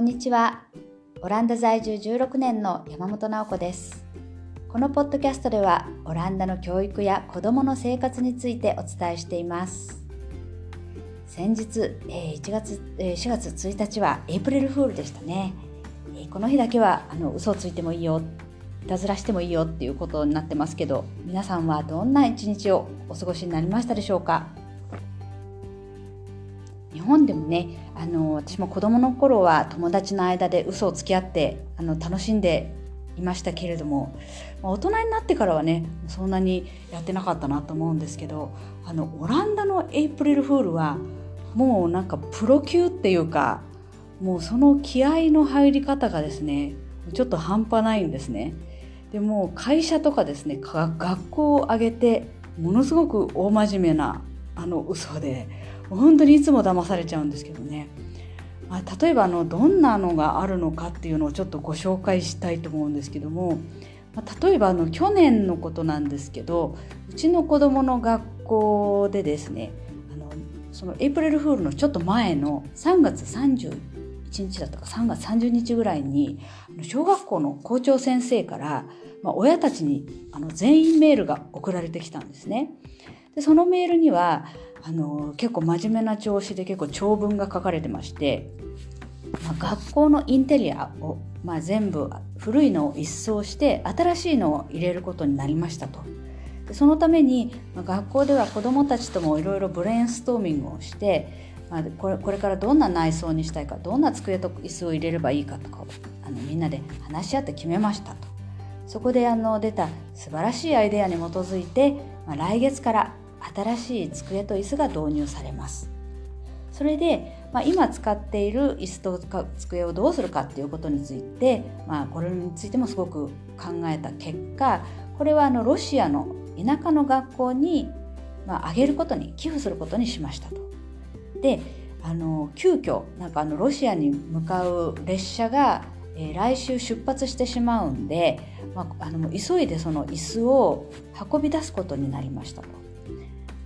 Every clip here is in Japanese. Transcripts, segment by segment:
こんにちは。オランダ在住16年の山本直子です。このポッドキャストでは、オランダの教育や子どもの生活についてお伝えしています。先日、え1月、え4月1日はエイプリルフールでしたね。えこの日だけはあの嘘をついてもいいよ、いたずらしてもいいよっていうことになってますけど、皆さんはどんな一日をお過ごしになりましたでしょうか？日本でもねあの私も子どもの頃は友達の間で嘘をつき合ってあの楽しんでいましたけれども、まあ大人になってからはねそんなにやってなかったなと思うんですけどあのオランダのエイプリルフールはもうなんかプロ級っていうかもうその気合の入り方がですねちょっと半端ないんですね。でも会社とかですね学校を挙げてものすごく大真面目なあの嘘で本当にいつも騙されちゃうんですけどね、まあ、例えばあのどんなのがあるのかっていうのをちょっとご紹介したいと思うんですけども、まあ、例えばあの去年のことなんですけどうちの子どもの学校でですねあのそのエイプリルフールのちょっと前の3月31日だったか3月30日ぐらいに小学校の校長先生から、まあ、親たちにあの全員メールが送られてきたんですね。でそのメールにはあの結構真面目な調子で結構長文が書かれてまして、まあ、学校のインテリアを、まあ、全部古いのを一掃して新しいのを入れることになりましたと。でそのために、まあ、学校では子どもたちともいろいろブレインストーミングをして、まあ、これこれからどんな内装にしたいかどんな机と椅子を入れればいいかとかあのみんなで話し合って決めましたと。そこであの出た素晴らしいアイデアに基づいて、まあ、来月から新しい机と椅子が導入されます。それで、まあ、今使っている椅子とか机をどうするかっていうことについて、まあ、これについてもすごく考えた結果これはあのロシアの田舎の学校に、まあ、あげることに寄付することにしましたと。であの急遽なんかあのロシアに向かう列車が、えー来週出発してしまうんで、まあ、あの急いでその椅子を運び出すことになりましたと。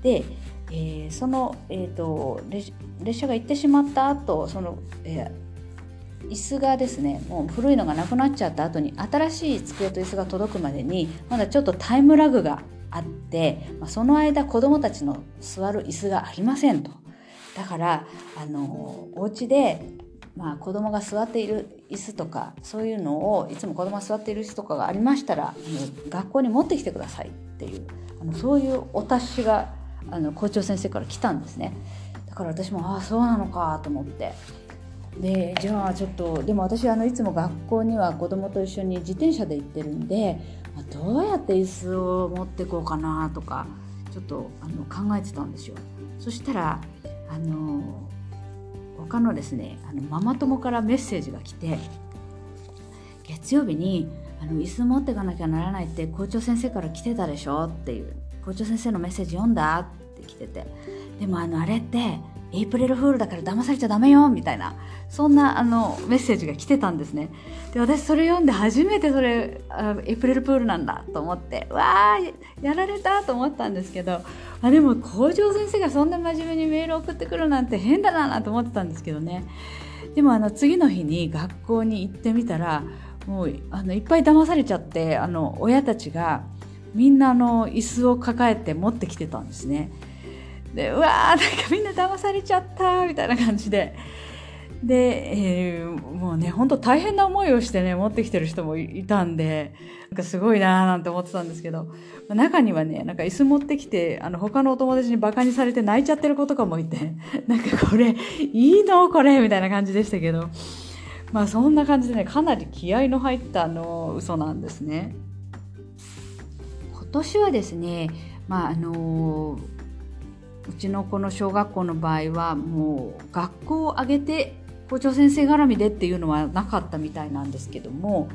で、えーその、えー、と列車が行ってしまった後その、えー椅子がですねもう古いのがなくなっちゃった後に新しい机と椅子が届くまでにまだちょっとタイムラグがあって、まあ、その間子どもたちの座る椅子がありませんと。だからあのお家でまあ、子供が座っている椅子とかそういうのをいつも子供が座っている椅子とかがありましたら学校に持ってきてくださいっていうあのそういうお達しがあの校長先生から来たんですね。だから私もああそうなのかと思って。でじゃあちょっとでも私あのいつも学校には子供と一緒に自転車で行ってるんで、まあどうやって椅子を持ってこうかなとかちょっとあの考えてたんですよ。そしたらあの他のですねあのママ友からメッセージが来て月曜日にあの椅子持っていかなきゃならないって校長先生から来てたでしょっていう校長先生のメッセージ読んだって来てて。でもあのあれってエイプリルフールだから騙されちゃダメよみたいな。そんなあのメッセージが来てたんですね。で私それ読んで初めてそれあエイプリルプールなんだと思ってわーやられたと思ったんですけどあでも校長先生がそんな真面目にメール送ってくるなんて変だななんて思ってたんですけどね。でもあの次の日に学校に行ってみたらもうあのいっぱい騙されちゃってあの親たちがみんなあの椅子を抱えて持ってきてたんですね。でうわーなんかみんな騙されちゃったみたいな感じで。で、えーもうね本当大変な思いをしてね持ってきてる人もいたんでなんかすごいなーなんて思ってたんですけど中にはねなんか椅子持ってきてあの他のお友達にバカにされて泣いちゃってる子とかもいて なんかこれいいのこれみたいな感じでしたけどまあそんな感じでねかなり気合の入ったあの嘘なんですね。今年はですねまああのうちのこの小学校の場合はもう学校を挙げて校長先生絡みでっていうのはなかったみたいなんですけども、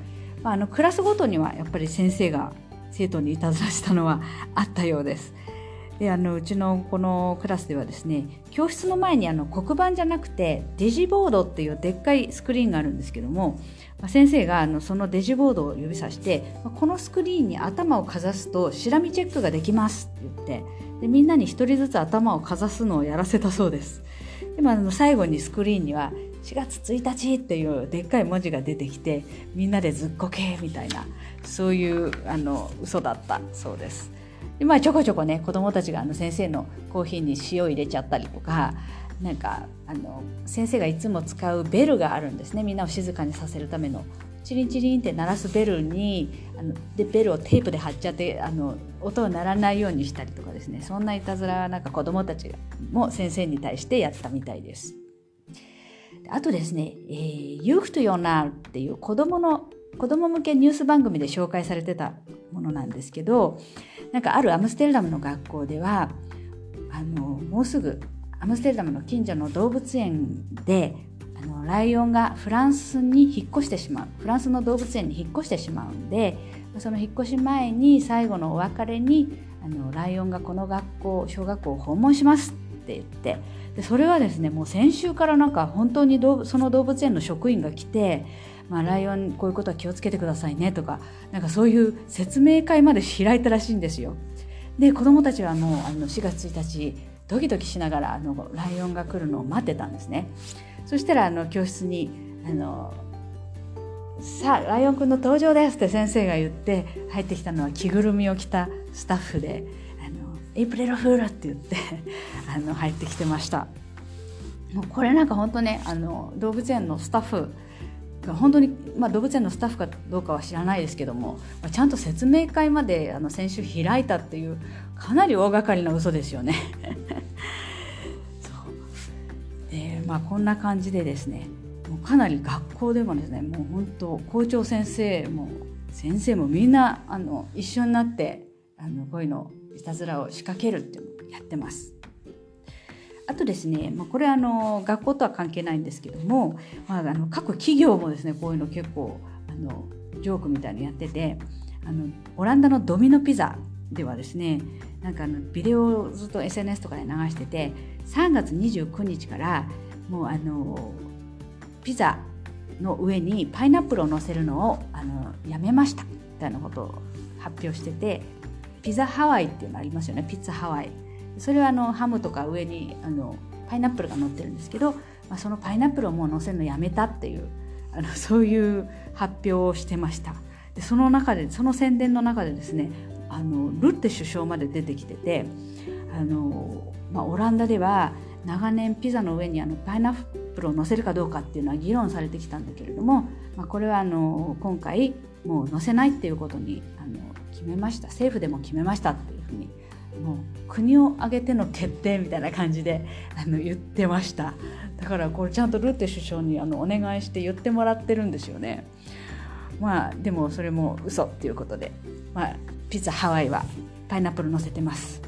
まあ、あのクラスごとにはやっぱり先生が生徒にいたずらしたのはあったようです。であのうちのこのクラスではですね教室の前にあの黒板じゃなくてデジボードっていうでっかいスクリーンがあるんですけども、まあ、先生があのそのデジボードを指さしてまこのスクリーンに頭をかざすとシラミチェックができますって言ってでみんなに一人ずつ頭をかざすのをやらせたそうです。でもあの最後にスクリーンには4月1日っていうでっかい文字が出てきてみんなでずっこけみたいなそういうあの嘘だったそうです。でまあ、ちょこちょこね子どもたちがあの先生のコーヒーに塩入れちゃったりとかなんかあの先生がいつも使うベルがあるんですねみんなを静かにさせるためのチリンチリンって鳴らすベルにあのでベルをテープで貼っちゃってあの音を鳴らないようにしたりとかですねそんないたずらはなんか子どもたちも先生に対してやったみたいです。あとですね「えー、ユーフとヨナーっていう子どもの子ども向けニュース番組で紹介されてたものなんですけどなんかあるアムステルダムの学校ではあのもうすぐアムステルダムの近所の動物園でライオンがフランスに引っ越してしまうフランスの動物園に引っ越してしまうんでその引っ越し前に最後のお別れにあのライオンがこの学校小学校を訪問しますって言ってでそれはですねもう先週からなんか本当にその動物園の職員が来て、まあ、ライオンこういうことは気をつけてくださいねとかなんかそういう説明会まで開いたらしいんですよ。で子どもたちはもうあの4月1日ドキドキしながらあのライオンが来るのを待ってたんですね。そしたらあの教室にあのさあライオンくんの登場ですって先生が言って入ってきたのは着ぐるみを着たスタッフで「あのエイプレルフール」って言って あの入ってきてました。もうこれなんか本当ねあの動物園のスタッフが本当に、まあ、動物園のスタッフかどうかは知らないですけどもまちゃんと説明会まであの先週開いたっていうかなり大掛かりな嘘ですよね。まあ、こんな感じでですねもうかなり学校でもですねもう本当校長先生も先生もみんなあの一緒になってあのこういうのいたずらを仕掛けるっていうのやってます。あとですね、まあ、これあの学校とは関係ないんですけども、まあ、あの各企業もですねこういうの結構あのジョークみたいにやっててあのオランダのドミノピザではですねなんかあのビデオをずっと SNS とかで流してて3月29日からもうあのピザの上にパイナップルを乗せるのをあのやめましたみたいなことを発表しててピザハワイっていうのありますよねピッツァハワイ。それはあのハムとか上にあのパイナップルが乗ってるんですけど、まあ、そのパイナップルをもう乗せるのやめたっていうあのそういう発表をしてました。でその中でその宣伝の中でですねあのルッテ首相まで出てきててあの、まあ、オランダでは長年ピザの上にあのパイナップルを乗せるかどうかっていうのは議論されてきたんだけれども、まあ、これはあの今回もう載せないっていうことにあの決めました。政府でも決めましたっていうふうにもう国を挙げての決定みたいな感じであの言ってました。だからこれちゃんとルッテ首相にあのお願いして言ってもらってるんですよね。まあでもそれも嘘っていうことで、まあ、ピザハワイはパイナップル乗せてます。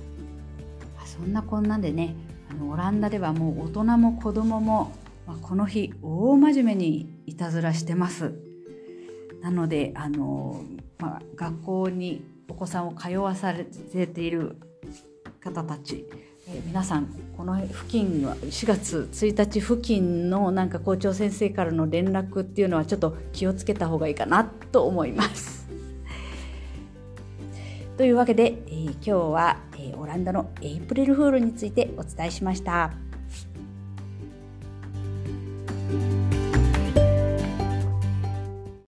そんなこんなんでねあのオランダではもう大人も子供も、まあ、この日大真面目にいたずらしてますなのであの、まあ、学校にお子さんを通わされている方たち、えー、皆さんこの付近は4月1日付近のなんか校長先生からの連絡っていうのはちょっと気をつけた方がいいかなと思います。というわけで、えー、今日はえオランダのエイプリルフールについてお伝えしました。